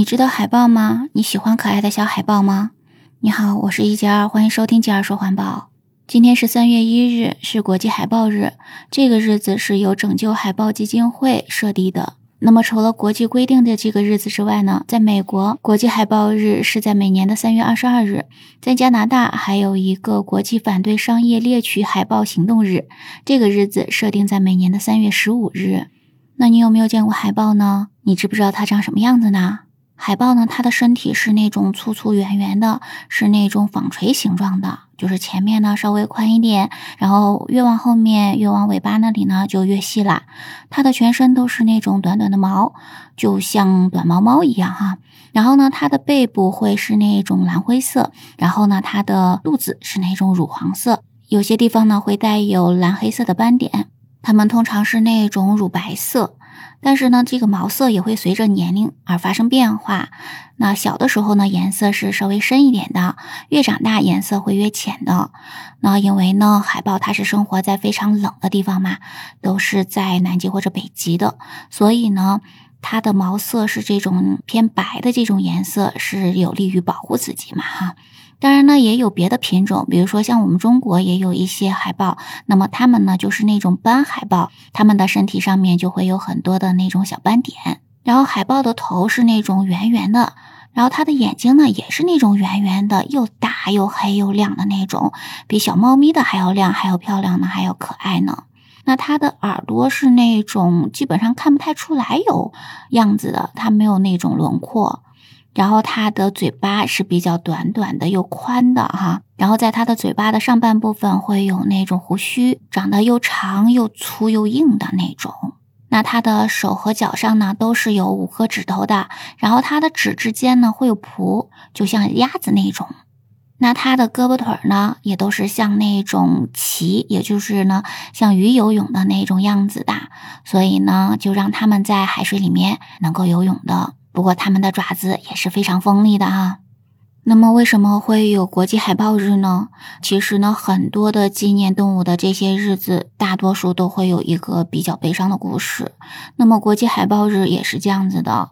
你知道海豹吗？你喜欢可爱的小海豹吗？你好，我是一杰二，欢迎收听杰二说环保。今天是三月一日，是国际海豹日。这个日子是由拯救海豹基金会设立的。那么，除了国际规定的这个日子之外呢，在美国，国际海豹日是在每年的三月二十二日。在加拿大，还有一个国际反对商业猎取海豹行动日，这个日子设定在每年的三月十五日。那你有没有见过海豹呢？你知不知道它长什么样子呢？海豹呢，它的身体是那种粗粗圆圆的，是那种纺锤形状的，就是前面呢稍微宽一点，然后越往后面，越往尾巴那里呢就越细了。它的全身都是那种短短的毛，就像短毛猫一样哈。然后呢，它的背部会是那种蓝灰色，然后呢，它的肚子是那种乳黄色，有些地方呢会带有蓝黑色的斑点。它们通常是那种乳白色。但是呢，这个毛色也会随着年龄而发生变化。那小的时候呢，颜色是稍微深一点的；越长大，颜色会越浅的。那因为呢，海豹它是生活在非常冷的地方嘛，都是在南极或者北极的，所以呢，它的毛色是这种偏白的这种颜色，是有利于保护自己嘛，哈。那，也有别的品种，比如说像我们中国也有一些海豹，那么它们呢就是那种斑海豹，它们的身体上面就会有很多的那种小斑点。然后海豹的头是那种圆圆的，然后它的眼睛呢也是那种圆圆的，又大又黑又亮的那种，比小猫咪的还要亮，还要漂亮呢，还要可爱呢。那它的耳朵是那种基本上看不太出来有样子的，它没有那种轮廓。然后它的嘴巴是比较短短的又宽的哈，然后在它的嘴巴的上半部分会有那种胡须，长得又长又粗又硬的那种。那它的手和脚上呢都是有五个指头的，然后它的指之间呢会有蹼，就像鸭子那种。那它的胳膊腿呢也都是像那种鳍，也就是呢像鱼游泳的那种样子的，所以呢就让它们在海水里面能够游泳的。不过它们的爪子也是非常锋利的啊。那么为什么会有国际海豹日呢？其实呢，很多的纪念动物的这些日子，大多数都会有一个比较悲伤的故事。那么国际海豹日也是这样子的，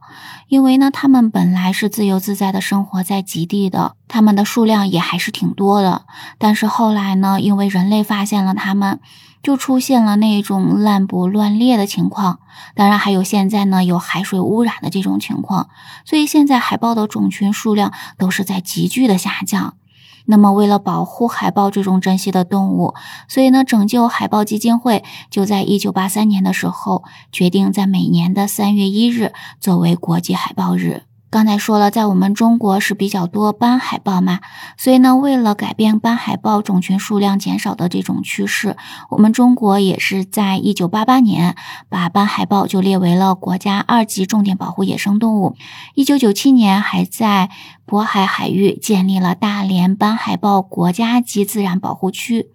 因为呢，它们本来是自由自在的生活在极地的，它们的数量也还是挺多的。但是后来呢，因为人类发现了它们。就出现了那种滥捕乱猎的情况，当然还有现在呢有海水污染的这种情况，所以现在海豹的种群数量都是在急剧的下降。那么为了保护海豹这种珍稀的动物，所以呢拯救海豹基金会就在一九八三年的时候决定在每年的三月一日作为国际海豹日。刚才说了，在我们中国是比较多斑海豹嘛，所以呢，为了改变斑海豹种群数量减少的这种趋势，我们中国也是在一九八八年把斑海豹就列为了国家二级重点保护野生动物。一九九七年还在渤海海域建立了大连斑海豹国家级自然保护区。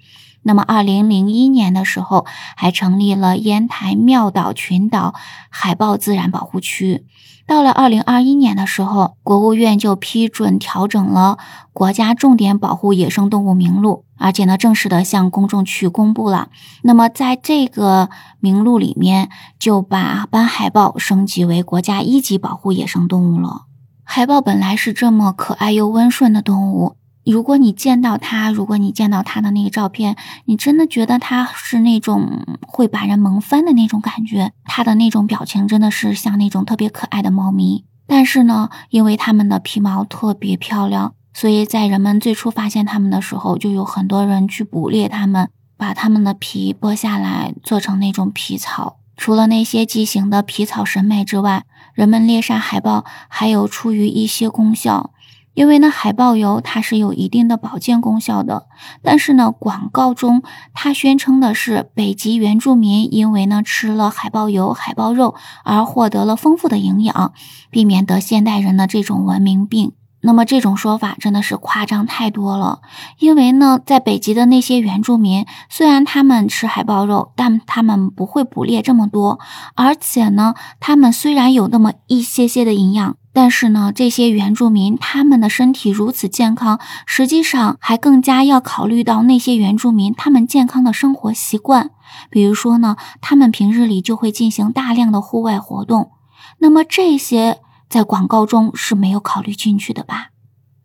那么，二零零一年的时候，还成立了烟台庙岛群岛海豹自然保护区。到了二零二一年的时候，国务院就批准调整了国家重点保护野生动物名录，而且呢，正式的向公众去公布了。那么，在这个名录里面，就把斑海豹升级为国家一级保护野生动物了。海豹本来是这么可爱又温顺的动物。如果你见到它，如果你见到它的那个照片，你真的觉得它是那种会把人萌翻的那种感觉，它的那种表情真的是像那种特别可爱的猫咪。但是呢，因为它们的皮毛特别漂亮，所以在人们最初发现它们的时候，就有很多人去捕猎它们，把它们的皮剥下来做成那种皮草。除了那些畸形的皮草审美之外，人们猎杀海豹还有出于一些功效。因为呢，海豹油它是有一定的保健功效的，但是呢，广告中它宣称的是北极原住民因为呢吃了海豹油、海豹肉而获得了丰富的营养，避免得现代人的这种文明病。那么这种说法真的是夸张太多了，因为呢，在北极的那些原住民虽然他们吃海豹肉，但他们不会捕猎这么多，而且呢，他们虽然有那么一些些的营养。但是呢，这些原住民他们的身体如此健康，实际上还更加要考虑到那些原住民他们健康的生活习惯。比如说呢，他们平日里就会进行大量的户外活动。那么这些在广告中是没有考虑进去的吧？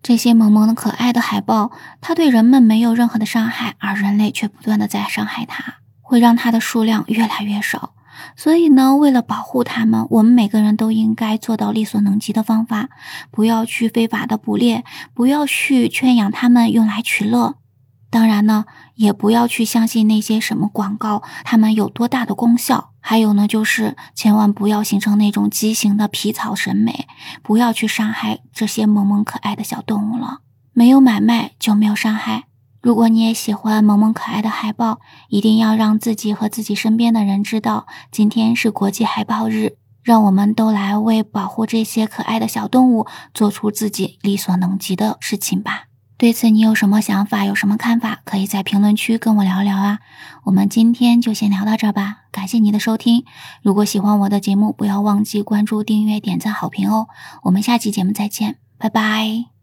这些萌萌的可爱的海豹，它对人们没有任何的伤害，而人类却不断的在伤害它，会让它的数量越来越少。所以呢，为了保护它们，我们每个人都应该做到力所能及的方法，不要去非法的捕猎，不要去圈养它们用来取乐。当然呢，也不要去相信那些什么广告，它们有多大的功效。还有呢，就是千万不要形成那种畸形的皮草审美，不要去伤害这些萌萌可爱的小动物了。没有买卖就没有伤害。如果你也喜欢萌萌可爱的海豹，一定要让自己和自己身边的人知道，今天是国际海豹日，让我们都来为保护这些可爱的小动物做出自己力所能及的事情吧。对此你有什么想法，有什么看法，可以在评论区跟我聊聊啊。我们今天就先聊到这儿吧，感谢您的收听。如果喜欢我的节目，不要忘记关注、订阅、点赞、好评哦。我们下期节目再见，拜拜。